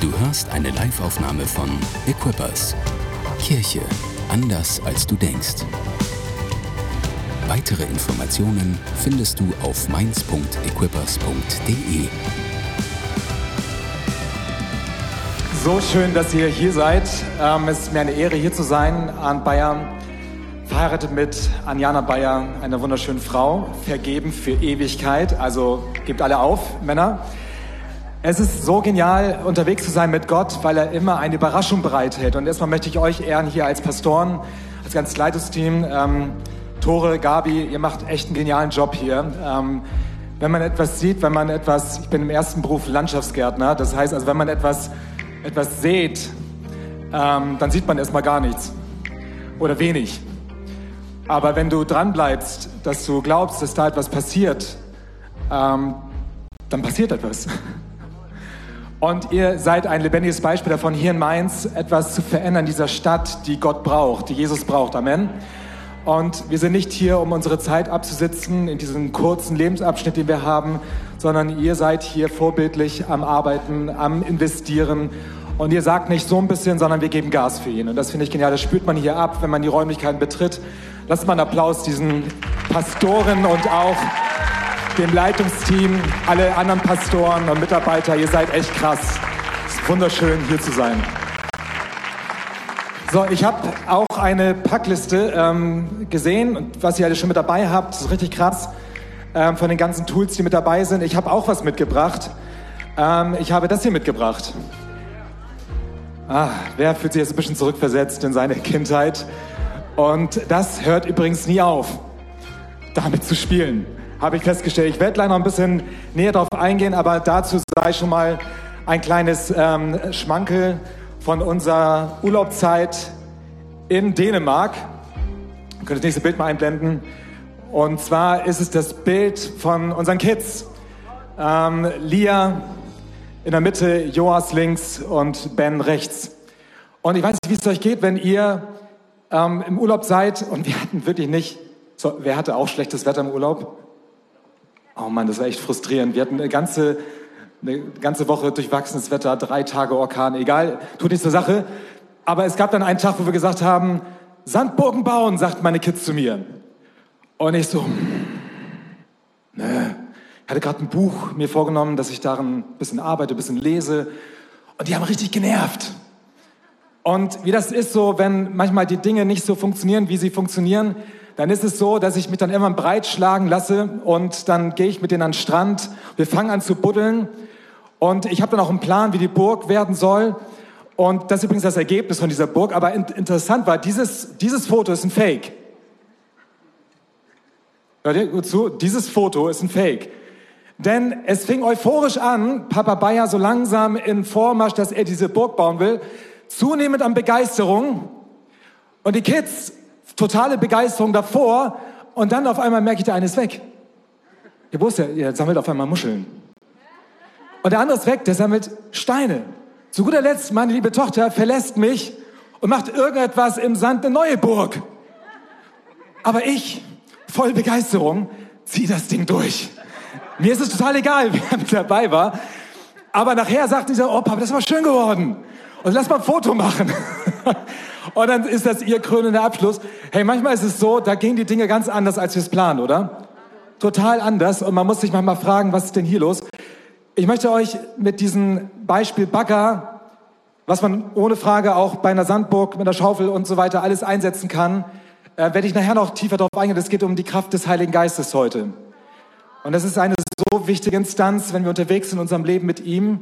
Du hörst eine Liveaufnahme von Equippers. Kirche anders als du denkst. Weitere Informationen findest du auf mainz.equippers.de. So schön, dass ihr hier seid. Ähm, es ist mir eine Ehre, hier zu sein. Arndt Bayer, verheiratet mit Anjana Bayer, einer wunderschönen Frau, vergeben für Ewigkeit. Also gebt alle auf, Männer. Es ist so genial, unterwegs zu sein mit Gott, weil er immer eine Überraschung bereithält. Und erstmal möchte ich euch ehren hier als Pastoren, als ganzes Leitungsteam. Ähm, Tore, Gabi, ihr macht echt einen genialen Job hier. Ähm, wenn man etwas sieht, wenn man etwas, ich bin im ersten Beruf Landschaftsgärtner, das heißt also, wenn man etwas, etwas sät, ähm, dann sieht man erstmal gar nichts oder wenig. Aber wenn du dran bleibst, dass du glaubst, dass da etwas passiert, ähm, dann passiert etwas. Und ihr seid ein lebendiges Beispiel davon, hier in Mainz etwas zu verändern, dieser Stadt, die Gott braucht, die Jesus braucht. Amen. Und wir sind nicht hier, um unsere Zeit abzusitzen in diesem kurzen Lebensabschnitt, den wir haben, sondern ihr seid hier vorbildlich am Arbeiten, am Investieren. Und ihr sagt nicht so ein bisschen, sondern wir geben Gas für ihn. Und das finde ich genial. Das spürt man hier ab, wenn man die Räumlichkeiten betritt. Lasst mal einen Applaus diesen Pastoren und auch dem Leitungsteam, alle anderen Pastoren und Mitarbeiter. Ihr seid echt krass. Es ist wunderschön, hier zu sein. So, ich habe auch eine Packliste ähm, gesehen und was ihr alle schon mit dabei habt, ist richtig krass. Ähm, von den ganzen Tools, die mit dabei sind. Ich habe auch was mitgebracht. Ähm, ich habe das hier mitgebracht. Ah, wer fühlt sich jetzt ein bisschen zurückversetzt in seine Kindheit? Und das hört übrigens nie auf, damit zu spielen habe ich festgestellt. Ich werde gleich noch ein bisschen näher darauf eingehen, aber dazu sei schon mal ein kleines ähm, Schmankel von unserer Urlaubszeit in Dänemark. Ihr könnt das nächste Bild mal einblenden. Und zwar ist es das Bild von unseren Kids. Ähm, Lia in der Mitte, Joas links und Ben rechts. Und ich weiß nicht, wie es euch geht, wenn ihr ähm, im Urlaub seid und wir hatten wirklich nicht, so, wer hatte auch schlechtes Wetter im Urlaub? Oh Mann, das war echt frustrierend. Wir hatten eine ganze, eine ganze Woche durchwachsenes Wetter, drei Tage Orkan, egal, tut nichts zur Sache. Aber es gab dann einen Tag, wo wir gesagt haben, Sandburgen bauen, sagt meine Kids zu mir. Und ich so, ne. Ich hatte gerade ein Buch mir vorgenommen, dass ich darin ein bisschen arbeite, ein bisschen lese. Und die haben richtig genervt. Und wie das ist so, wenn manchmal die Dinge nicht so funktionieren, wie sie funktionieren, dann ist es so, dass ich mich dann immer breitschlagen lasse und dann gehe ich mit denen an den Strand. Wir fangen an zu buddeln und ich habe dann auch einen Plan, wie die Burg werden soll. Und das ist übrigens das Ergebnis von dieser Burg. Aber in, interessant war, dieses, dieses Foto ist ein Fake. Hört ihr gut zu? Dieses Foto ist ein Fake. Denn es fing euphorisch an, Papa Bayer so langsam in Vormarsch, dass er diese Burg bauen will, zunehmend an Begeisterung. Und die Kids totale Begeisterung davor und dann auf einmal merke ich, der eine ist weg. Ihr wusstet, ihr sammelt auf einmal Muscheln. Und der andere ist weg, der sammelt Steine. Zu guter Letzt, meine liebe Tochter verlässt mich und macht irgendetwas im Sand eine neue Burg. Aber ich, voll Begeisterung, ziehe das Ding durch. Mir ist es total egal, wer mit dabei war. Aber nachher sagt dieser, Papa, das war schön geworden. Und lass mal ein Foto machen. Und dann ist das ihr krönender Abschluss. Hey, manchmal ist es so, da gehen die Dinge ganz anders, als wir es planen, oder? Total anders. Und man muss sich manchmal fragen, was ist denn hier los? Ich möchte euch mit diesem Beispiel Bagger, was man ohne Frage auch bei einer Sandburg mit einer Schaufel und so weiter alles einsetzen kann, äh, werde ich nachher noch tiefer darauf eingehen. Es geht um die Kraft des Heiligen Geistes heute. Und das ist eine so wichtige Instanz, wenn wir unterwegs sind in unserem Leben mit ihm.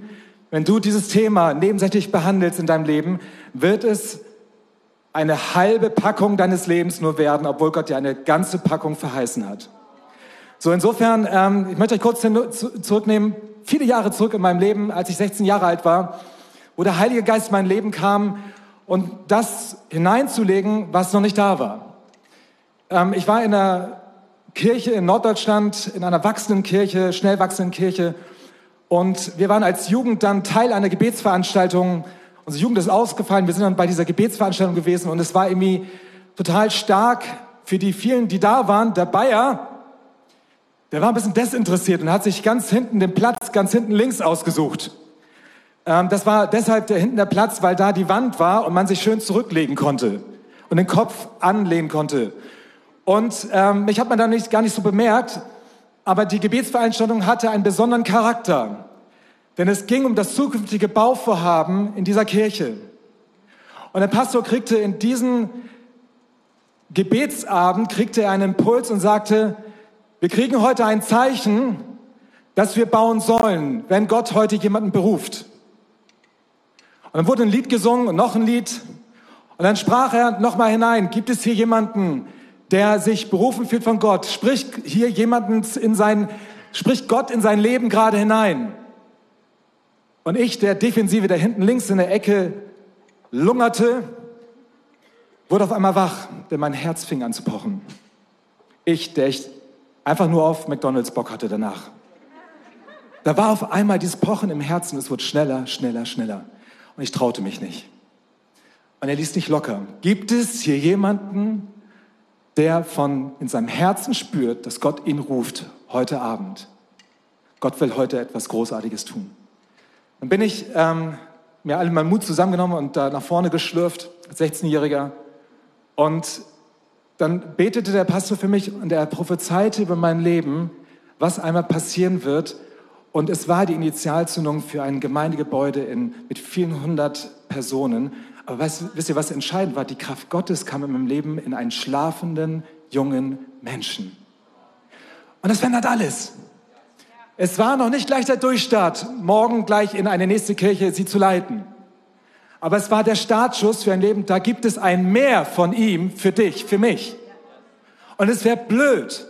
Wenn du dieses Thema nebensächlich behandelst in deinem Leben, wird es eine halbe Packung deines Lebens nur werden, obwohl Gott dir eine ganze Packung verheißen hat. So, insofern, ähm, ich möchte euch kurz zurücknehmen, viele Jahre zurück in meinem Leben, als ich 16 Jahre alt war, wo der Heilige Geist in mein Leben kam und das hineinzulegen, was noch nicht da war. Ähm, ich war in einer Kirche in Norddeutschland, in einer wachsenden Kirche, schnell wachsenden Kirche und wir waren als Jugend dann Teil einer Gebetsveranstaltung Unsere Jugend ist ausgefallen. Wir sind dann bei dieser Gebetsveranstaltung gewesen und es war irgendwie total stark für die vielen, die da waren. Der Bayer, der war ein bisschen desinteressiert und hat sich ganz hinten den Platz, ganz hinten links ausgesucht. Ähm, das war deshalb da hinten der Platz, weil da die Wand war und man sich schön zurücklegen konnte und den Kopf anlehnen konnte. Und ähm, mich hat man da nicht, gar nicht so bemerkt, aber die Gebetsveranstaltung hatte einen besonderen Charakter. Denn es ging um das zukünftige Bauvorhaben in dieser Kirche. Und der Pastor kriegte in diesen Gebetsabend, kriegte er einen Impuls und sagte, wir kriegen heute ein Zeichen, dass wir bauen sollen, wenn Gott heute jemanden beruft. Und dann wurde ein Lied gesungen und noch ein Lied. Und dann sprach er nochmal hinein, gibt es hier jemanden, der sich berufen fühlt von Gott? Spricht hier jemanden in sein, spricht Gott in sein Leben gerade hinein? Und ich, der Defensive, der hinten links in der Ecke lungerte, wurde auf einmal wach, denn mein Herz fing an zu pochen. Ich, der ich einfach nur auf McDonalds Bock hatte danach. Da war auf einmal dieses Pochen im Herzen, es wurde schneller, schneller, schneller. Und ich traute mich nicht. Und er ließ nicht locker. Gibt es hier jemanden, der von in seinem Herzen spürt, dass Gott ihn ruft heute Abend? Gott will heute etwas Großartiges tun. Dann bin ich ähm, mir alle meinen Mut zusammengenommen und da nach vorne geschlürft, als 16-Jähriger. Und dann betete der Pastor für mich und er prophezeite über mein Leben, was einmal passieren wird. Und es war die Initialzündung für ein Gemeindegebäude in, mit vielen hundert Personen. Aber weißt, wisst ihr, was entscheidend war? Die Kraft Gottes kam in meinem Leben in einen schlafenden, jungen Menschen. Und das verändert alles. Es war noch nicht gleich der Durchstart, morgen gleich in eine nächste Kirche sie zu leiten. Aber es war der Startschuss für ein Leben. Da gibt es ein Mehr von ihm für dich, für mich. Und es wäre blöd,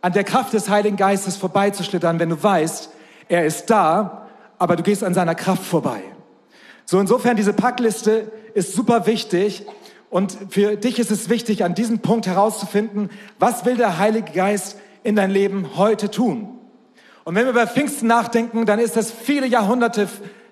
an der Kraft des Heiligen Geistes vorbeizuschlittern, wenn du weißt, er ist da, aber du gehst an seiner Kraft vorbei. So insofern, diese Packliste ist super wichtig. Und für dich ist es wichtig, an diesem Punkt herauszufinden, was will der Heilige Geist in dein Leben heute tun? Und wenn wir über Pfingsten nachdenken, dann ist das viele Jahrhunderte,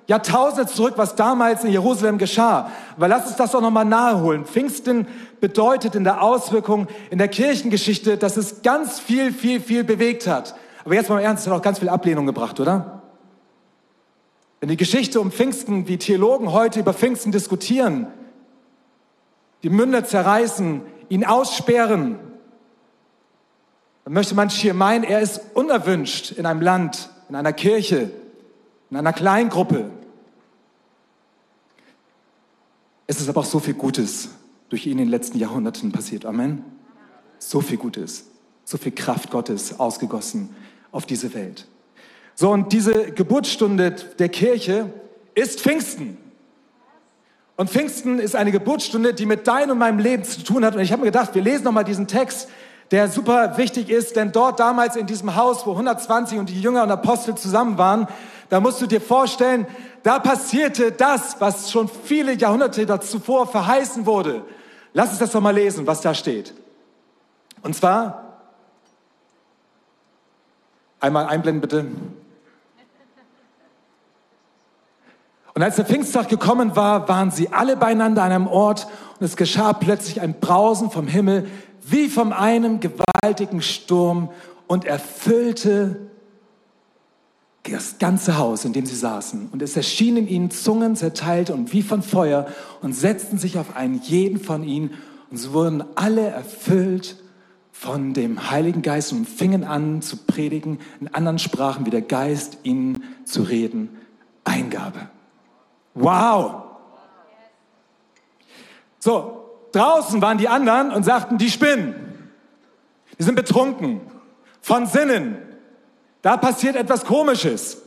Jahrtausende zurück, was damals in Jerusalem geschah. Aber lass uns das doch nochmal naheholen. Pfingsten bedeutet in der Auswirkung, in der Kirchengeschichte, dass es ganz viel, viel, viel bewegt hat. Aber jetzt mal im Ernst, es hat auch ganz viel Ablehnung gebracht, oder? Wenn die Geschichte um Pfingsten, wie Theologen heute über Pfingsten diskutieren, die Münder zerreißen, ihn aussperren, dann möchte man hier meinen, er ist unerwünscht in einem Land, in einer Kirche, in einer Kleingruppe. Es ist aber auch so viel Gutes durch ihn in den letzten Jahrhunderten passiert. Amen. So viel Gutes, so viel Kraft Gottes ausgegossen auf diese Welt. So, und diese Geburtsstunde der Kirche ist Pfingsten. Und Pfingsten ist eine Geburtsstunde, die mit deinem und meinem Leben zu tun hat. Und ich habe mir gedacht, wir lesen nochmal diesen Text der super wichtig ist, denn dort damals in diesem Haus, wo 120 und die Jünger und Apostel zusammen waren, da musst du dir vorstellen, da passierte das, was schon viele Jahrhunderte zuvor verheißen wurde. Lass uns das doch mal lesen, was da steht. Und zwar, einmal einblenden bitte. Und als der Pfingsttag gekommen war, waren sie alle beieinander an einem Ort und es geschah plötzlich ein Brausen vom Himmel, wie von einem gewaltigen Sturm und erfüllte das ganze Haus, in dem sie saßen. Und es erschienen ihnen Zungen zerteilt und wie von Feuer und setzten sich auf einen jeden von ihnen und sie wurden alle erfüllt von dem Heiligen Geist und fingen an zu predigen in anderen Sprachen, wie der Geist ihnen zu reden eingabe. Wow! So, Draußen waren die anderen und sagten, die spinnen. Die sind betrunken, von Sinnen. Da passiert etwas Komisches.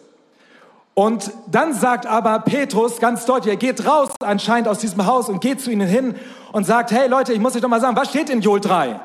Und dann sagt aber Petrus ganz deutlich, er geht raus anscheinend aus diesem Haus und geht zu ihnen hin und sagt, hey Leute, ich muss euch doch mal sagen, was steht in Joel 3?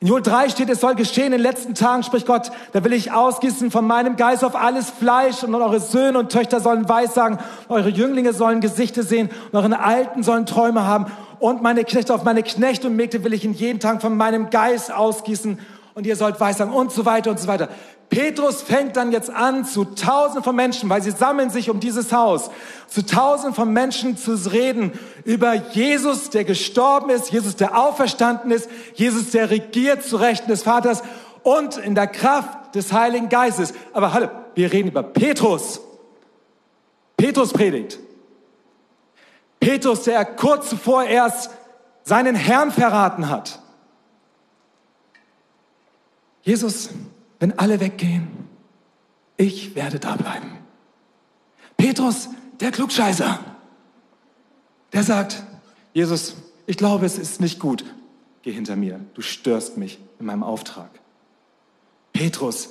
In Joel 3 steht, es soll geschehen in den letzten Tagen, spricht Gott, da will ich ausgießen von meinem Geist auf alles Fleisch und eure Söhne und Töchter sollen Weissagen, eure Jünglinge sollen Gesichter sehen und eure Alten sollen Träume haben und meine Knechte auf meine Knechte und Mägde will ich in jeden Tag von meinem Geist ausgießen und ihr sollt Weissagen und so weiter und so weiter. Petrus fängt dann jetzt an, zu tausenden von Menschen, weil sie sammeln sich um dieses Haus, zu tausenden von Menschen zu reden über Jesus, der gestorben ist, Jesus, der auferstanden ist, Jesus, der regiert zu Rechten des Vaters und in der Kraft des Heiligen Geistes. Aber hallo, wir reden über Petrus. Petrus predigt. Petrus, der kurz zuvor erst seinen Herrn verraten hat. Jesus, wenn alle weggehen, ich werde da bleiben. Petrus, der Klugscheißer, der sagt, Jesus, ich glaube, es ist nicht gut. Geh hinter mir, du störst mich in meinem Auftrag. Petrus,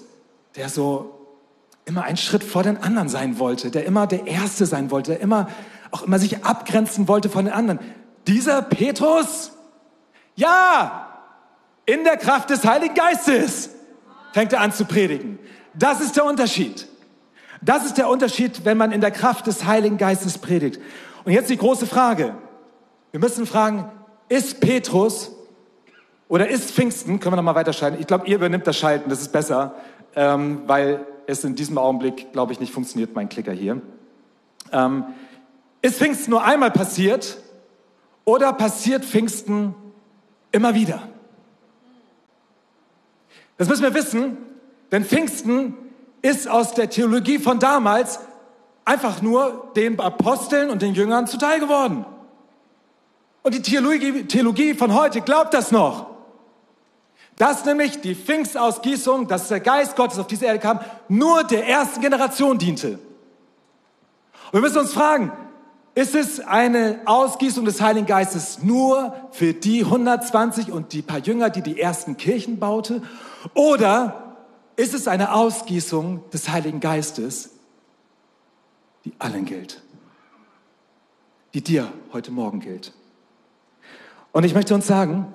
der so immer einen Schritt vor den anderen sein wollte, der immer der Erste sein wollte, der immer auch immer sich abgrenzen wollte von den anderen. Dieser Petrus, ja, in der Kraft des Heiligen Geistes fängt er an zu predigen. Das ist der Unterschied. Das ist der Unterschied, wenn man in der Kraft des Heiligen Geistes predigt. Und jetzt die große Frage. Wir müssen fragen, ist Petrus oder ist Pfingsten, können wir nochmal weiterschalten? Ich glaube, ihr übernimmt das Schalten, das ist besser, ähm, weil es in diesem Augenblick, glaube ich, nicht funktioniert, mein Klicker hier. Ähm, ist Pfingsten nur einmal passiert oder passiert Pfingsten immer wieder? Das müssen wir wissen, denn Pfingsten ist aus der Theologie von damals einfach nur den Aposteln und den Jüngern zuteil geworden. Und die Theologie, Theologie von heute glaubt das noch. Dass nämlich die Pfingstausgießung, dass der Geist Gottes auf diese Erde kam, nur der ersten Generation diente. Und wir müssen uns fragen, ist es eine Ausgießung des Heiligen Geistes nur für die 120 und die paar Jünger, die die ersten Kirchen baute? Oder ist es eine Ausgießung des Heiligen Geistes, die allen gilt? Die dir heute Morgen gilt? Und ich möchte uns sagen,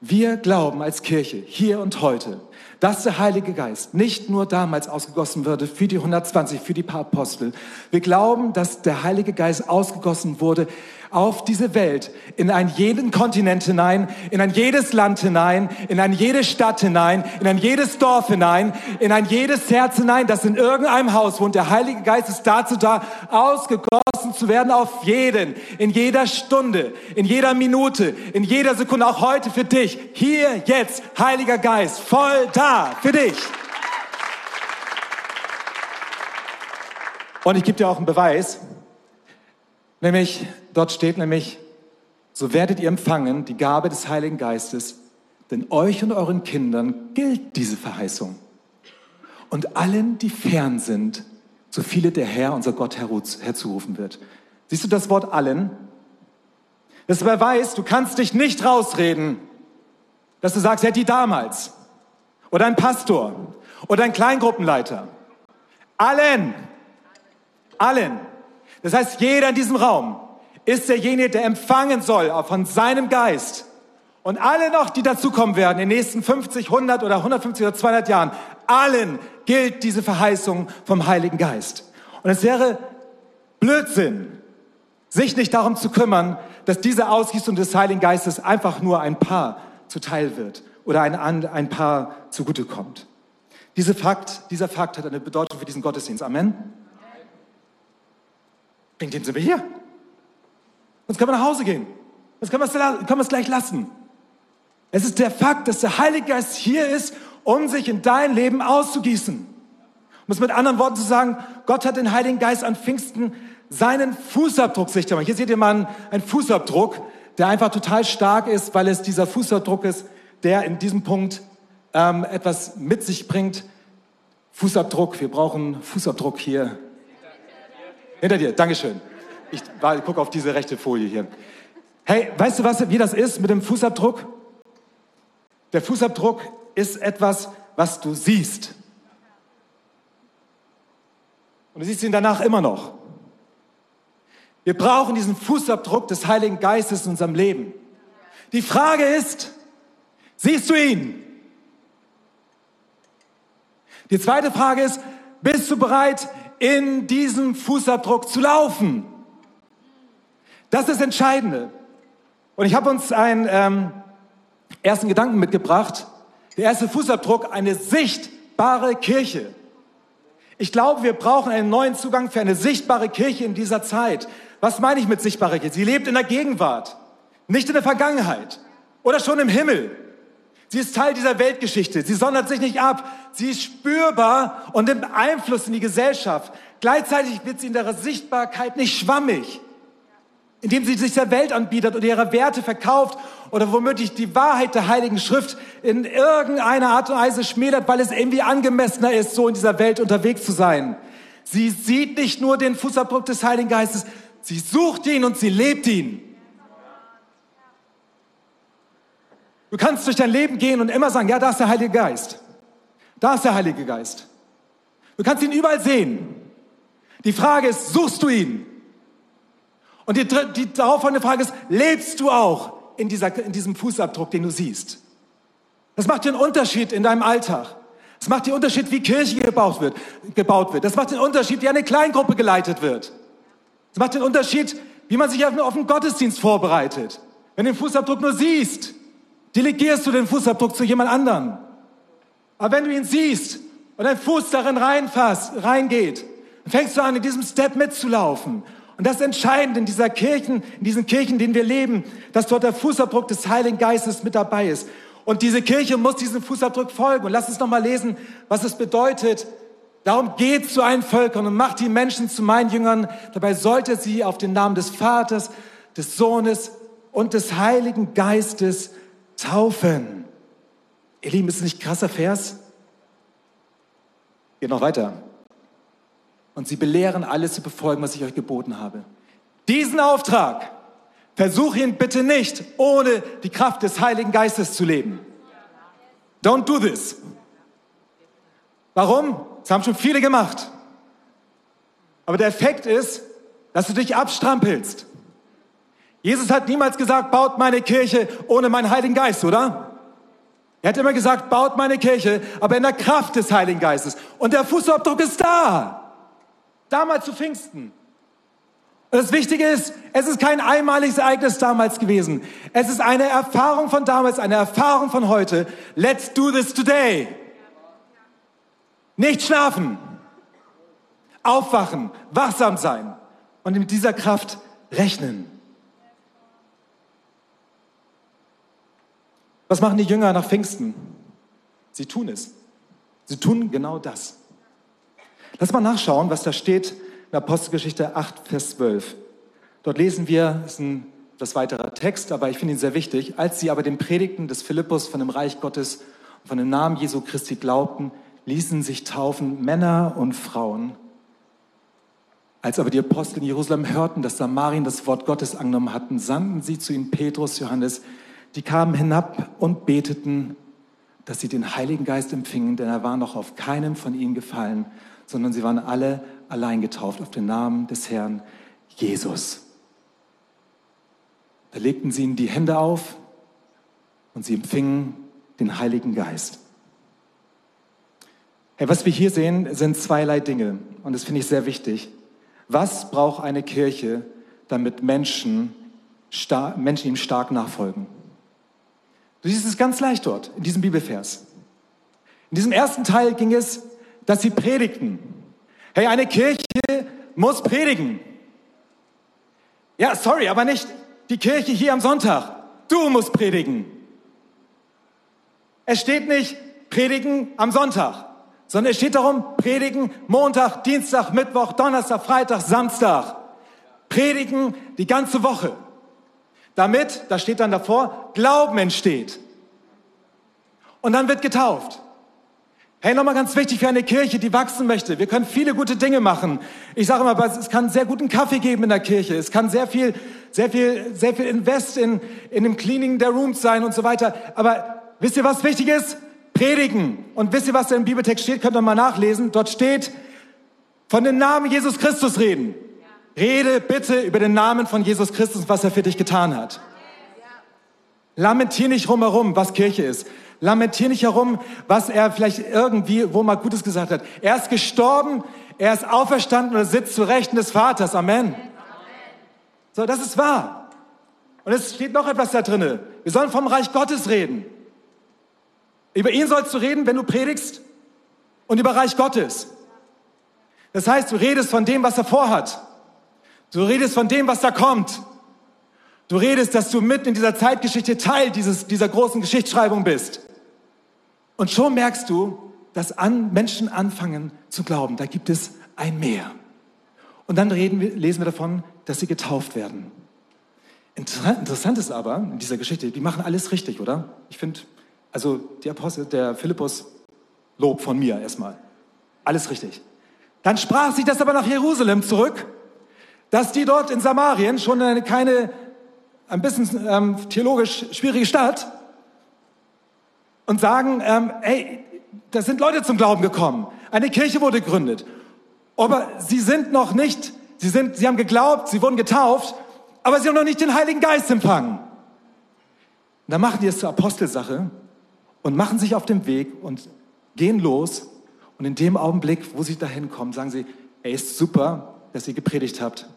wir glauben als Kirche hier und heute, dass der Heilige Geist nicht nur damals ausgegossen wurde für die 120, für die paar Apostel. Wir glauben, dass der Heilige Geist ausgegossen wurde auf diese Welt, in einen jeden Kontinent hinein, in ein jedes Land hinein, in eine jede Stadt hinein, in ein jedes Dorf hinein, in ein jedes Herz hinein, das in irgendeinem Haus wohnt. Der Heilige Geist ist dazu da, ausgegossen zu werden auf jeden, in jeder Stunde, in jeder Minute, in jeder Sekunde, auch heute für dich. Hier, jetzt, Heiliger Geist, voll da für dich. Und ich gebe dir auch einen Beweis, nämlich dort steht nämlich, so werdet ihr empfangen die Gabe des Heiligen Geistes, denn euch und euren Kindern gilt diese Verheißung. Und allen, die fern sind, so viele der Herr, unser Gott, herzurufen wird. Siehst du das Wort allen? Das beweist, du kannst dich nicht rausreden, dass du sagst, ja, die damals. Oder ein Pastor. Oder ein Kleingruppenleiter. Allen. Allen. Das heißt, jeder in diesem Raum ist derjenige, der empfangen soll von seinem Geist. Und alle noch, die dazukommen werden in den nächsten 50, 100 oder 150 oder 200 Jahren, allen gilt diese Verheißung vom Heiligen Geist. Und es wäre Blödsinn, sich nicht darum zu kümmern, dass diese Ausgießung des Heiligen Geistes einfach nur ein Paar zuteil wird oder ein, ein Paar zugutekommt. Diese Fakt, dieser Fakt hat eine Bedeutung für diesen Gottesdienst. Amen. Wegen dem sind wir hier. Sonst können wir nach Hause gehen. Sonst können wir, es, gleich lassen. Es ist der Fakt, dass der Heilige Geist hier ist, um sich in dein Leben auszugießen. Um es mit anderen Worten zu sagen, Gott hat den Heiligen Geist an Pfingsten seinen Fußabdruck sichtbar gemacht. Hier seht ihr mal einen Fußabdruck, der einfach total stark ist, weil es dieser Fußabdruck ist, der in diesem Punkt ähm, etwas mit sich bringt. Fußabdruck, wir brauchen Fußabdruck hier. Hinter dir, Dankeschön. Ich, gucke auf diese rechte Folie hier. Hey, weißt du, was, wie das ist mit dem Fußabdruck? Der Fußabdruck ist etwas, was du siehst. Und du siehst ihn danach immer noch. Wir brauchen diesen Fußabdruck des Heiligen Geistes in unserem Leben. Die Frage ist, siehst du ihn? Die zweite Frage ist, bist du bereit, in diesem Fußabdruck zu laufen? Das ist das Entscheidende. Und ich habe uns einen ähm, ersten Gedanken mitgebracht. Der erste Fußabdruck, eine sichtbare Kirche. Ich glaube, wir brauchen einen neuen Zugang für eine sichtbare Kirche in dieser Zeit. Was meine ich mit sichtbarer Kirche? Sie lebt in der Gegenwart, nicht in der Vergangenheit oder schon im Himmel. Sie ist Teil dieser Weltgeschichte. Sie sondert sich nicht ab. Sie ist spürbar und nimmt Einfluss in die Gesellschaft. Gleichzeitig wird sie in ihrer Sichtbarkeit nicht schwammig, indem sie sich der Welt anbietet und ihre Werte verkauft oder womöglich die Wahrheit der Heiligen Schrift in irgendeiner Art und Weise schmälert, weil es irgendwie angemessener ist, so in dieser Welt unterwegs zu sein. Sie sieht nicht nur den Fußabdruck des Heiligen Geistes, sie sucht ihn und sie lebt ihn. Du kannst durch dein Leben gehen und immer sagen, ja, da ist der Heilige Geist. Da ist der Heilige Geist. Du kannst ihn überall sehen. Die Frage ist, suchst du ihn? Und die, die darauffolgende Frage ist, lebst du auch in, dieser, in diesem Fußabdruck, den du siehst? Das macht den Unterschied in deinem Alltag. Das macht den Unterschied, wie Kirche gebaut wird, gebaut wird. Das macht den Unterschied, wie eine Kleingruppe geleitet wird. Das macht den Unterschied, wie man sich auf einen Gottesdienst vorbereitet. Wenn du den Fußabdruck nur siehst, delegierst du den Fußabdruck zu jemand anderem. Aber wenn du ihn siehst und dein Fuß darin reinfasst, reingeht, dann fängst du an, in diesem Step mitzulaufen. Und das ist entscheidend in dieser Kirchen, in diesen Kirchen, in denen wir leben, dass dort der Fußabdruck des Heiligen Geistes mit dabei ist. Und diese Kirche muss diesem Fußabdruck folgen. Und lass uns nochmal lesen, was es bedeutet. Darum geht zu allen Völkern und macht die Menschen zu meinen Jüngern. Dabei sollte sie auf den Namen des Vaters, des Sohnes und des Heiligen Geistes taufen. Ihr Lieben, ist es nicht ein krasser Vers? Geht noch weiter. Und sie belehren alles zu befolgen, was ich euch geboten habe. Diesen Auftrag versuche ihn bitte nicht, ohne die Kraft des Heiligen Geistes zu leben. Don't do this. Warum? Das haben schon viele gemacht. Aber der Effekt ist, dass du dich abstrampelst. Jesus hat niemals gesagt, baut meine Kirche ohne meinen Heiligen Geist, oder? Er hat immer gesagt, baut meine Kirche, aber in der Kraft des Heiligen Geistes. Und der Fußabdruck ist da. Damals zu Pfingsten. Das Wichtige ist, es ist kein einmaliges Ereignis damals gewesen. Es ist eine Erfahrung von damals, eine Erfahrung von heute. Let's do this today. Nicht schlafen. Aufwachen, wachsam sein und mit dieser Kraft rechnen. Was machen die Jünger nach Pfingsten? Sie tun es. Sie tun genau das. Lass mal nachschauen, was da steht in Apostelgeschichte 8, Vers 12. Dort lesen wir, das ist ein das weiterer Text, aber ich finde ihn sehr wichtig. Als sie aber den Predigten des Philippus von dem Reich Gottes und von dem Namen Jesu Christi glaubten, ließen sich taufen Männer und Frauen. Als aber die Apostel in Jerusalem hörten, dass Samarien das Wort Gottes angenommen hatten, sandten sie zu ihnen Petrus, Johannes, die kamen hinab und beteten, dass sie den Heiligen Geist empfingen, denn er war noch auf keinem von ihnen gefallen, sondern sie waren alle allein getauft auf den Namen des Herrn Jesus. Da legten sie ihnen die Hände auf und sie empfingen den Heiligen Geist. Hey, was wir hier sehen, sind zweierlei Dinge und das finde ich sehr wichtig. Was braucht eine Kirche, damit Menschen, Menschen ihm stark nachfolgen? Du siehst es ganz leicht dort, in diesem Bibelvers. In diesem ersten Teil ging es, dass sie predigten. Hey, eine Kirche muss predigen. Ja, sorry, aber nicht die Kirche hier am Sonntag. Du musst predigen. Es steht nicht predigen am Sonntag, sondern es steht darum, predigen Montag, Dienstag, Mittwoch, Donnerstag, Freitag, Samstag. Predigen die ganze Woche damit, da steht dann davor, Glauben entsteht. Und dann wird getauft. Hey, nochmal ganz wichtig für eine Kirche, die wachsen möchte. Wir können viele gute Dinge machen. Ich sage immer, es kann sehr guten Kaffee geben in der Kirche. Es kann sehr viel, sehr viel, sehr viel Invest in, in dem Cleaning der Rooms sein und so weiter. Aber wisst ihr, was wichtig ist? Predigen. Und wisst ihr, was da im Bibeltext steht? Könnt ihr mal nachlesen. Dort steht, von dem Namen Jesus Christus reden. Rede bitte über den Namen von Jesus Christus, was er für dich getan hat. Lamentier nicht rumherum, was Kirche ist. Lamentier nicht herum, was er vielleicht irgendwie, wo mal Gutes gesagt hat. Er ist gestorben, er ist auferstanden und er sitzt zu Rechten des Vaters. Amen. So, das ist wahr. Und es steht noch etwas da drinne. Wir sollen vom Reich Gottes reden. Über ihn sollst du reden, wenn du predigst und über Reich Gottes. Das heißt, du redest von dem, was er vorhat. Du redest von dem, was da kommt. Du redest, dass du mitten in dieser Zeitgeschichte Teil dieses, dieser großen Geschichtsschreibung bist. Und schon merkst du, dass an Menschen anfangen zu glauben, da gibt es ein Meer. Und dann wir, lesen wir davon, dass sie getauft werden. Interessant ist aber in dieser Geschichte, die machen alles richtig, oder? Ich finde, also die Apostel, der Philippus, Lob von mir erstmal. Alles richtig. Dann sprach sich das aber nach Jerusalem zurück, dass die dort in Samarien schon eine keine, ein bisschen ähm, theologisch schwierige Stadt und sagen, ähm, hey, da sind Leute zum Glauben gekommen. Eine Kirche wurde gegründet. Aber sie sind noch nicht, sie sind, sie haben geglaubt, sie wurden getauft, aber sie haben noch nicht den Heiligen Geist empfangen. Und dann machen die es zur Apostelsache und machen sich auf den Weg und gehen los. Und in dem Augenblick, wo sie dahin kommen, sagen sie, er ist super, dass ihr gepredigt habt.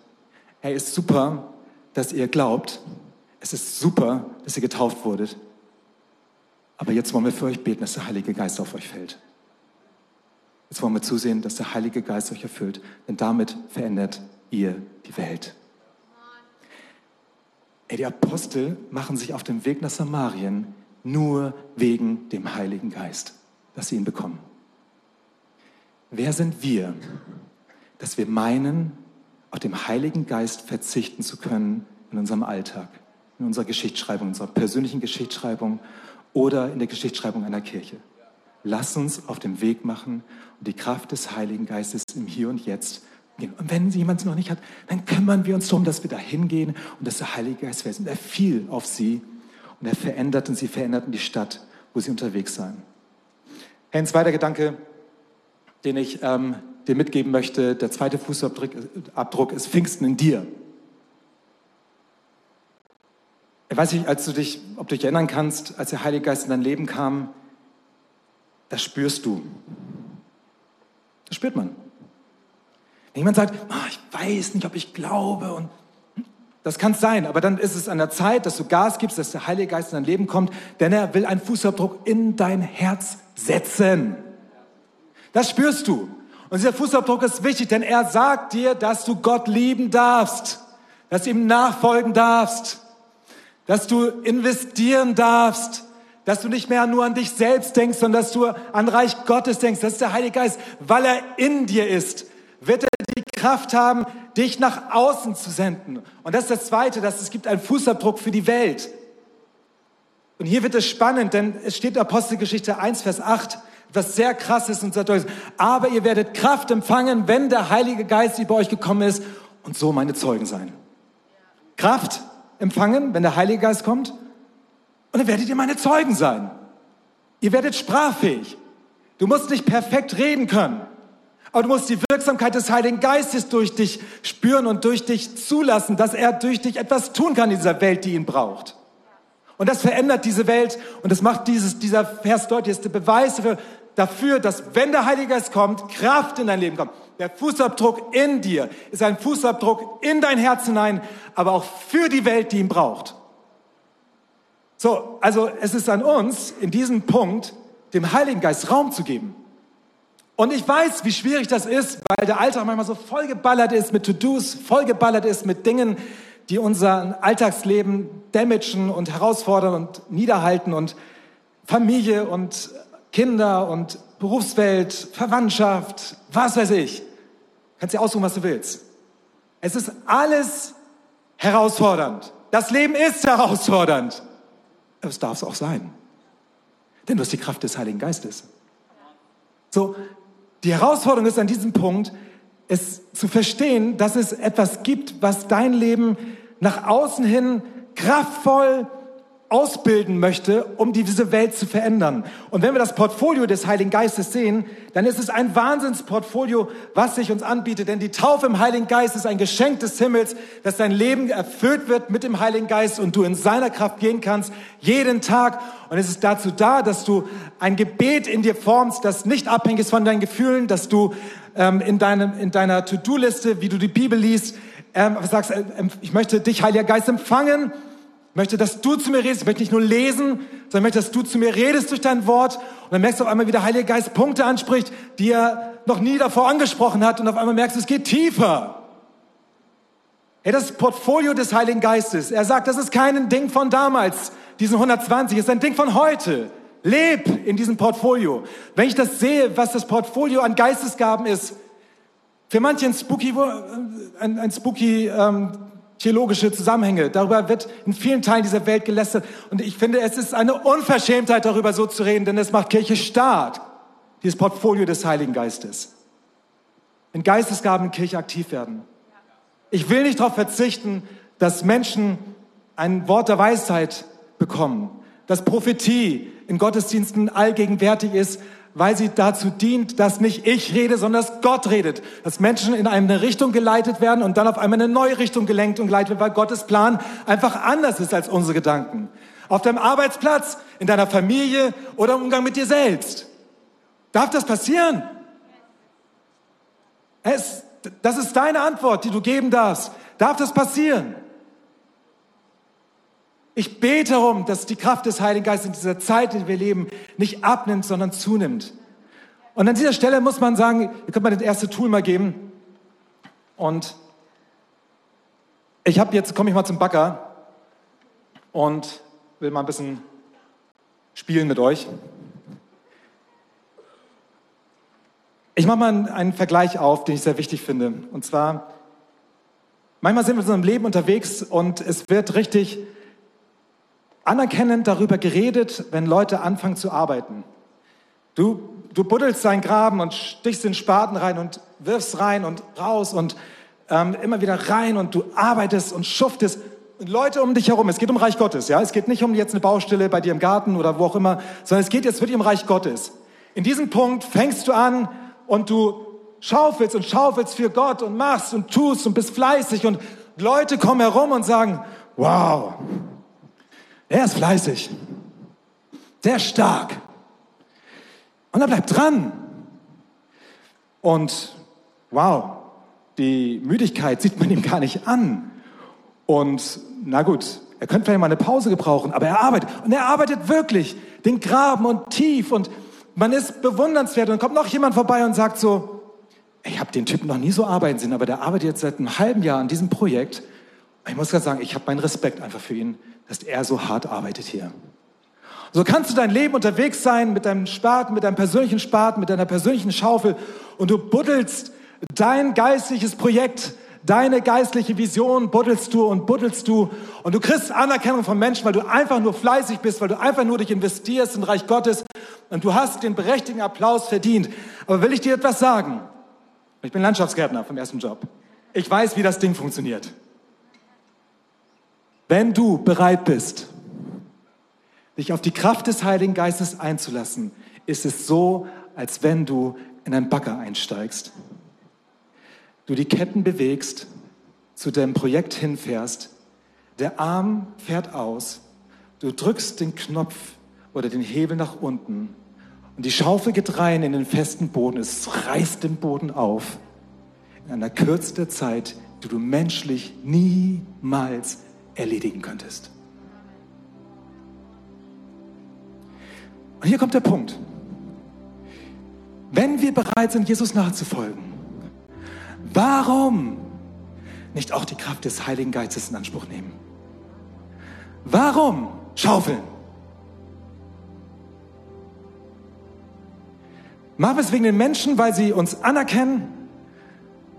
Er ist super, dass ihr glaubt. Es ist super, dass ihr getauft wurdet. Aber jetzt wollen wir für euch beten, dass der Heilige Geist auf euch fällt. Jetzt wollen wir zusehen, dass der Heilige Geist euch erfüllt, denn damit verändert ihr die Welt. Ey, die Apostel machen sich auf den Weg nach Samarien nur wegen dem Heiligen Geist, dass sie ihn bekommen. Wer sind wir, dass wir meinen, auf den Heiligen Geist verzichten zu können in unserem Alltag, in unserer Geschichtsschreibung, in unserer persönlichen Geschichtsschreibung oder in der Geschichtsschreibung einer Kirche. Lass uns auf dem Weg machen und die Kraft des Heiligen Geistes im Hier und Jetzt gehen. Und wenn jemand es noch nicht hat, dann kümmern wir uns darum, dass wir da hingehen und dass der Heilige Geist wird. Und er fiel auf sie und er verändert und sie veränderten die Stadt, wo sie unterwegs seien. Ein zweiter Gedanke, den ich ähm, dir mitgeben möchte, der zweite Fußabdruck ist Pfingsten in dir. Ich weiß nicht, als du dich, ob du dich erinnern kannst, als der Heilige Geist in dein Leben kam, das spürst du. Das spürt man. Wenn jemand sagt, oh, ich weiß nicht, ob ich glaube und das kann sein, aber dann ist es an der Zeit, dass du Gas gibst, dass der Heilige Geist in dein Leben kommt, denn er will einen Fußabdruck in dein Herz setzen. Das spürst du. Und dieser Fußabdruck ist wichtig, denn er sagt dir, dass du Gott lieben darfst, dass du ihm nachfolgen darfst dass du investieren darfst, dass du nicht mehr nur an dich selbst denkst, sondern dass du an Reich Gottes denkst. Das ist der Heilige Geist. Weil er in dir ist, wird er die Kraft haben, dich nach außen zu senden. Und das ist das Zweite, dass es gibt einen Fußabdruck für die Welt. Und hier wird es spannend, denn es steht in Apostelgeschichte 1, Vers 8, was sehr krass ist und sehr deutlich. Aber ihr werdet Kraft empfangen, wenn der Heilige Geist über euch gekommen ist und so meine Zeugen sein. Kraft empfangen, wenn der Heilige Geist kommt. Und dann werdet ihr meine Zeugen sein. Ihr werdet sprachfähig. Du musst nicht perfekt reden können. Aber du musst die Wirksamkeit des Heiligen Geistes durch dich spüren und durch dich zulassen, dass er durch dich etwas tun kann in dieser Welt, die ihn braucht. Und das verändert diese Welt und das macht dieses, dieser Vers deutlich, ist der Beweis dafür, dafür, dass wenn der Heilige Geist kommt, Kraft in dein Leben kommt. Der Fußabdruck in dir ist ein Fußabdruck in dein Herz hinein, aber auch für die Welt, die ihn braucht. So, also es ist an uns, in diesem Punkt, dem Heiligen Geist Raum zu geben. Und ich weiß, wie schwierig das ist, weil der Alltag manchmal so vollgeballert ist mit To-Dos, vollgeballert ist mit Dingen, die unser Alltagsleben damagen und herausfordern und niederhalten und Familie und Kinder und Berufswelt, Verwandtschaft, was weiß ich. Kannst dir aussuchen, was du willst. Es ist alles herausfordernd. Das Leben ist herausfordernd. Aber es darf es auch sein. Denn du hast die Kraft des Heiligen Geistes. So, die Herausforderung ist an diesem Punkt, es zu verstehen, dass es etwas gibt, was dein Leben nach außen hin kraftvoll ausbilden möchte, um diese Welt zu verändern. Und wenn wir das Portfolio des Heiligen Geistes sehen, dann ist es ein Wahnsinnsportfolio, was sich uns anbietet. Denn die Taufe im Heiligen Geist ist ein Geschenk des Himmels, dass dein Leben erfüllt wird mit dem Heiligen Geist und du in seiner Kraft gehen kannst, jeden Tag. Und es ist dazu da, dass du ein Gebet in dir formst, das nicht abhängig ist von deinen Gefühlen, dass du ähm, in, deinem, in deiner To-Do-Liste, wie du die Bibel liest, ähm, sagst, äh, ich möchte dich, Heiliger Geist, empfangen möchte, dass du zu mir redest. Ich möchte nicht nur lesen, sondern ich möchte, dass du zu mir redest durch dein Wort. Und dann merkst du auf einmal, wie der Heilige Geist Punkte anspricht, die er noch nie davor angesprochen hat. Und auf einmal merkst du, es geht tiefer. Hey, das Portfolio des Heiligen Geistes. Er sagt, das ist kein Ding von damals, diesen 120, es ist ein Ding von heute. Leb in diesem Portfolio. Wenn ich das sehe, was das Portfolio an Geistesgaben ist, für manche ein spooky, ein, ein spooky ähm, theologische Zusammenhänge. Darüber wird in vielen Teilen dieser Welt gelästert. Und ich finde, es ist eine Unverschämtheit, darüber so zu reden, denn es macht Kirche stark, dieses Portfolio des Heiligen Geistes. Wenn Geistesgaben in Kirche aktiv werden. Ich will nicht darauf verzichten, dass Menschen ein Wort der Weisheit bekommen, dass Prophetie in Gottesdiensten allgegenwärtig ist, weil sie dazu dient, dass nicht ich rede, sondern dass Gott redet. Dass Menschen in eine Richtung geleitet werden und dann auf einmal in eine neue Richtung gelenkt und geleitet wird, weil Gottes Plan einfach anders ist als unsere Gedanken. Auf deinem Arbeitsplatz, in deiner Familie oder im Umgang mit dir selbst. Darf das passieren? Es, das ist deine Antwort, die du geben darfst. Darf das passieren? Ich bete darum, dass die Kraft des Heiligen Geistes in dieser Zeit, in der wir leben, nicht abnimmt, sondern zunimmt. Und an dieser Stelle muss man sagen, ihr könnt mir das erste Tool mal geben. Und ich habe jetzt, komme ich mal zum Backer und will mal ein bisschen spielen mit euch. Ich mache mal einen Vergleich auf, den ich sehr wichtig finde. Und zwar, manchmal sind wir in unserem Leben unterwegs und es wird richtig anerkennend darüber geredet, wenn Leute anfangen zu arbeiten. Du, du buddelst deinen Graben und stichst den Spaten rein und wirfst rein und raus und ähm, immer wieder rein und du arbeitest und schuftest. Leute um dich herum, es geht um Reich Gottes, ja. Es geht nicht um jetzt eine Baustelle bei dir im Garten oder wo auch immer, sondern es geht jetzt wirklich um Reich Gottes. In diesem Punkt fängst du an und du schaufelst und schaufelst für Gott und machst und tust und bist fleißig und Leute kommen herum und sagen, wow, er ist fleißig. Sehr stark. Und er bleibt dran. Und wow, die Müdigkeit sieht man ihm gar nicht an. Und na gut, er könnte vielleicht mal eine Pause gebrauchen, aber er arbeitet. Und er arbeitet wirklich den Graben und tief. Und man ist bewundernswert. Und dann kommt noch jemand vorbei und sagt so, ich habe den Typen noch nie so arbeiten sehen, aber der arbeitet jetzt seit einem halben Jahr an diesem Projekt. Ich muss gerade sagen, ich habe meinen Respekt einfach für ihn dass er so hart arbeitet hier. So kannst du dein Leben unterwegs sein mit deinem Spaten, mit deinem persönlichen Spaten, mit deiner persönlichen Schaufel und du buddelst dein geistliches Projekt, deine geistliche Vision buddelst du und buddelst du und du kriegst Anerkennung von Menschen, weil du einfach nur fleißig bist, weil du einfach nur dich investierst im Reich Gottes und du hast den berechtigten Applaus verdient. Aber will ich dir etwas sagen? Ich bin Landschaftsgärtner vom ersten Job. Ich weiß, wie das Ding funktioniert. Wenn du bereit bist, dich auf die Kraft des Heiligen Geistes einzulassen, ist es so, als wenn du in einen Bagger einsteigst. Du die Ketten bewegst, zu deinem Projekt hinfährst, der Arm fährt aus, du drückst den Knopf oder den Hebel nach unten und die Schaufel geht rein in den festen Boden, es reißt den Boden auf in einer kürzester Zeit, die du menschlich niemals erledigen könntest. Und hier kommt der Punkt. Wenn wir bereit sind, Jesus nachzufolgen, warum nicht auch die Kraft des Heiligen Geistes in Anspruch nehmen? Warum schaufeln? Machen wir es wegen den Menschen, weil sie uns anerkennen,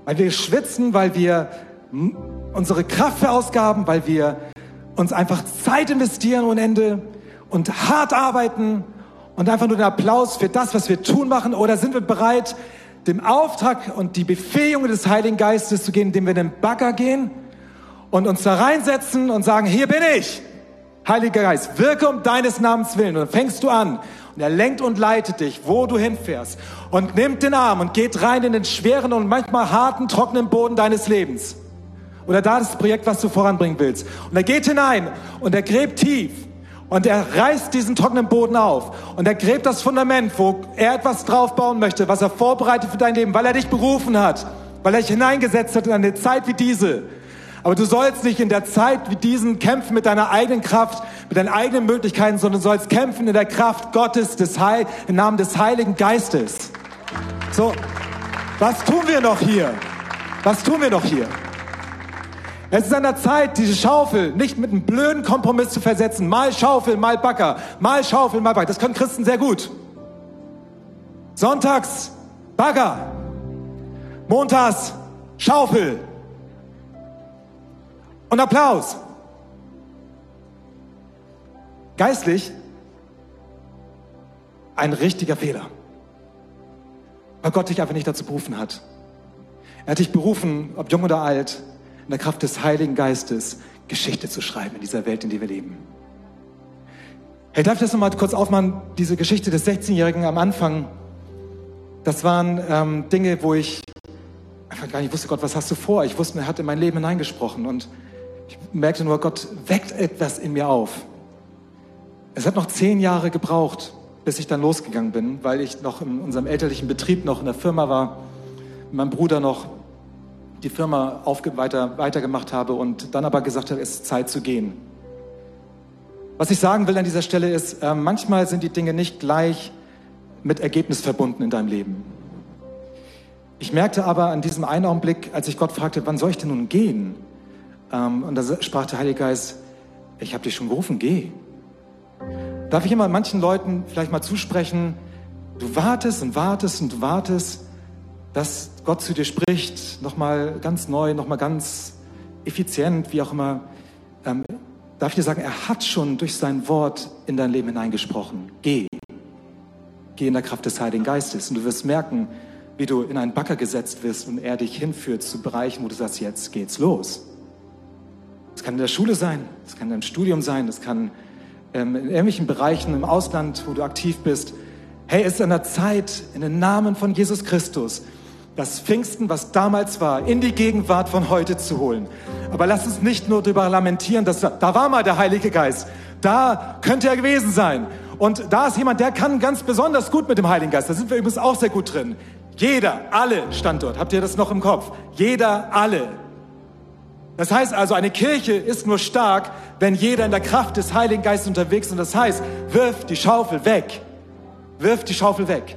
weil wir schwitzen, weil wir unsere Kraft verausgaben, weil wir uns einfach Zeit investieren ohne Ende und hart arbeiten und einfach nur den Applaus für das, was wir tun machen? Oder sind wir bereit, dem Auftrag und die Befähigung des Heiligen Geistes zu gehen, indem wir in den Bagger gehen und uns da reinsetzen und sagen, hier bin ich, Heiliger Geist, wirke um deines Namens willen. Und dann fängst du an und er lenkt und leitet dich, wo du hinfährst und nimmt den Arm und geht rein in den schweren und manchmal harten, trockenen Boden deines Lebens. Oder da das Projekt, was du voranbringen willst. Und er geht hinein und er gräbt tief. Und er reißt diesen trockenen Boden auf. Und er gräbt das Fundament, wo er etwas draufbauen möchte, was er vorbereitet für dein Leben, weil er dich berufen hat, weil er dich hineingesetzt hat in eine Zeit wie diese. Aber du sollst nicht in der Zeit wie diesen kämpfen mit deiner eigenen Kraft, mit deinen eigenen Möglichkeiten, sondern sollst kämpfen in der Kraft Gottes, des Heil, im Namen des Heiligen Geistes. So, was tun wir noch hier? Was tun wir noch hier? Es ist an der Zeit, diese Schaufel nicht mit einem blöden Kompromiss zu versetzen. Mal Schaufel, mal Backer. Mal Schaufel, mal Backer. Das können Christen sehr gut. Sonntags Bagger. Montags Schaufel. Und Applaus. Geistlich ein richtiger Fehler. Weil Gott dich einfach nicht dazu berufen hat. Er hat dich berufen, ob jung oder alt, in der Kraft des Heiligen Geistes Geschichte zu schreiben in dieser Welt, in der wir leben. Hey, darf ich das nochmal kurz aufmachen? Diese Geschichte des 16-Jährigen am Anfang, das waren ähm, Dinge, wo ich einfach gar nicht wusste, Gott, was hast du vor? Ich wusste, er hat in mein Leben hineingesprochen und ich merkte nur, Gott weckt etwas in mir auf. Es hat noch zehn Jahre gebraucht, bis ich dann losgegangen bin, weil ich noch in unserem elterlichen Betrieb noch in der Firma war, meinem Bruder noch die Firma weiter, weitergemacht habe und dann aber gesagt habe, es ist Zeit zu gehen. Was ich sagen will an dieser Stelle ist, äh, manchmal sind die Dinge nicht gleich mit Ergebnis verbunden in deinem Leben. Ich merkte aber an diesem einen Augenblick, als ich Gott fragte, wann soll ich denn nun gehen? Ähm, und da sprach der Heilige Geist, ich habe dich schon gerufen, geh. Darf ich immer manchen Leuten vielleicht mal zusprechen, du wartest und wartest und wartest, dass Gott zu dir spricht, nochmal ganz neu, nochmal ganz effizient, wie auch immer. Ähm, darf ich dir sagen, er hat schon durch sein Wort in dein Leben hineingesprochen. Geh. Geh in der Kraft des Heiligen Geistes und du wirst merken, wie du in einen Backer gesetzt wirst und er dich hinführt zu Bereichen, wo du sagst, jetzt geht's los. Das kann in der Schule sein, das kann in deinem Studium sein, das kann ähm, in irgendwelchen Bereichen im Ausland, wo du aktiv bist. Hey, es ist an der Zeit, in den Namen von Jesus Christus, das Pfingsten, was damals war, in die Gegenwart von heute zu holen. Aber lass uns nicht nur darüber lamentieren, dass da war mal der Heilige Geist. Da könnte er gewesen sein. Und da ist jemand, der kann ganz besonders gut mit dem Heiligen Geist. Da sind wir übrigens auch sehr gut drin. Jeder, alle stand dort. Habt ihr das noch im Kopf? Jeder, alle. Das heißt also, eine Kirche ist nur stark, wenn jeder in der Kraft des Heiligen Geistes unterwegs ist. Und das heißt, wirf die Schaufel weg. Wirf die Schaufel weg.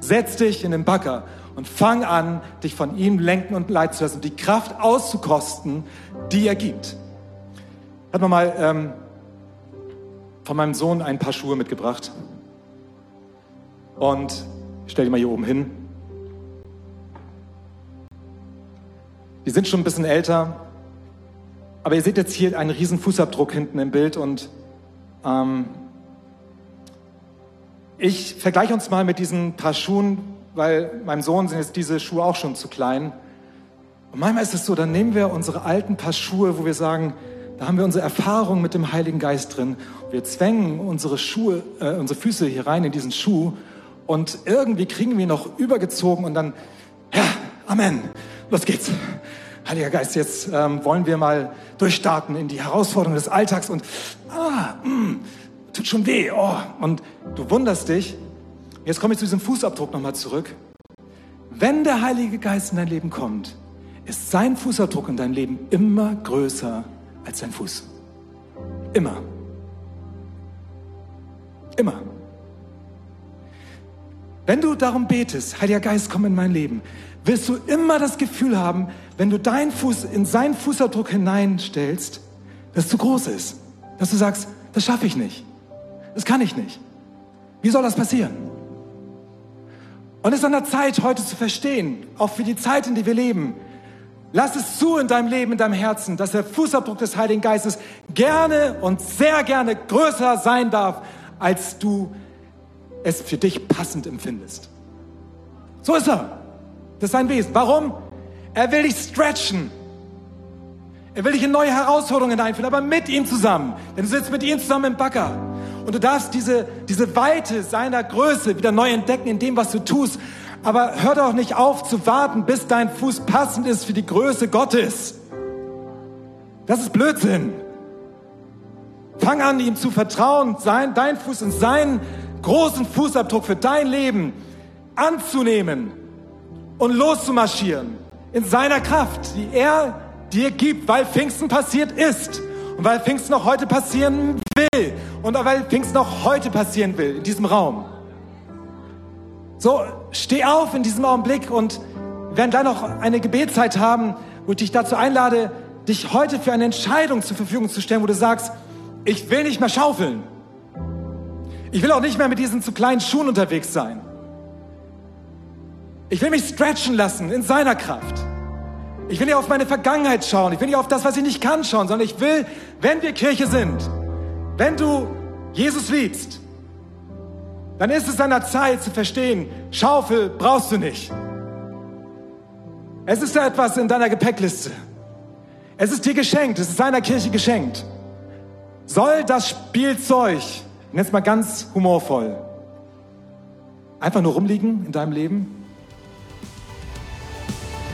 Setz dich in den Bagger und fang an, dich von ihm lenken und leiten zu lassen, die Kraft auszukosten, die er gibt. Ich habe mal ähm, von meinem Sohn ein paar Schuhe mitgebracht. Und ich stelle die mal hier oben hin. Die sind schon ein bisschen älter, aber ihr seht jetzt hier einen riesen Fußabdruck hinten im Bild und ähm, ich vergleiche uns mal mit diesen paar Schuhen, weil meinem Sohn sind jetzt diese Schuhe auch schon zu klein. Und manchmal ist es so, dann nehmen wir unsere alten paar Schuhe, wo wir sagen, da haben wir unsere Erfahrung mit dem Heiligen Geist drin. Wir zwängen unsere Schuhe, äh, unsere Füße hier rein in diesen Schuh und irgendwie kriegen wir noch übergezogen und dann, ja, Amen, los geht's. Heiliger Geist, jetzt ähm, wollen wir mal durchstarten in die Herausforderungen des Alltags und ah, mh, mm, tut schon weh. Oh. Und du wunderst dich. Jetzt komme ich zu diesem Fußabdruck nochmal zurück. Wenn der Heilige Geist in dein Leben kommt, ist sein Fußabdruck in dein Leben immer größer als dein Fuß. Immer. Immer. Wenn du darum betest, Heiliger Geist, komm in mein Leben, wirst du immer das Gefühl haben, wenn du deinen Fuß in seinen Fußabdruck hineinstellst, dass es zu groß ist. Dass du sagst, das schaffe ich nicht. Das kann ich nicht. Wie soll das passieren? Und es ist an der Zeit, heute zu verstehen, auch für die Zeit, in der wir leben. Lass es zu in deinem Leben, in deinem Herzen, dass der Fußabdruck des Heiligen Geistes gerne und sehr gerne größer sein darf, als du es für dich passend empfindest. So ist er. Das ist sein Wesen. Warum? Er will dich stretchen. Er will dich in neue Herausforderungen einführen, aber mit ihm zusammen. Denn du sitzt mit ihm zusammen im Bagger. Und du darfst diese, diese Weite seiner Größe wieder neu entdecken in dem, was du tust. Aber hör doch nicht auf zu warten, bis dein Fuß passend ist für die Größe Gottes. Das ist Blödsinn. Fang an, ihm zu vertrauen, sein, dein Fuß in seinen großen Fußabdruck für dein Leben anzunehmen und loszumarschieren in seiner Kraft, die er dir gibt, weil Pfingsten passiert ist und weil Pfingsten noch heute passieren will und weil Pfingsten noch heute passieren will in diesem Raum. So, steh auf in diesem Augenblick und wir werden dann noch eine Gebetszeit haben, wo ich dich dazu einlade, dich heute für eine Entscheidung zur Verfügung zu stellen, wo du sagst, ich will nicht mehr schaufeln. Ich will auch nicht mehr mit diesen zu kleinen Schuhen unterwegs sein. Ich will mich stretchen lassen in seiner Kraft. Ich will nicht auf meine Vergangenheit schauen. Ich will nicht auf das, was ich nicht kann, schauen, sondern ich will, wenn wir Kirche sind, wenn du Jesus liebst, dann ist es an der Zeit zu verstehen, Schaufel brauchst du nicht. Es ist da etwas in deiner Gepäckliste. Es ist dir geschenkt, es ist deiner Kirche geschenkt. Soll das Spielzeug, jetzt mal ganz humorvoll, einfach nur rumliegen in deinem Leben?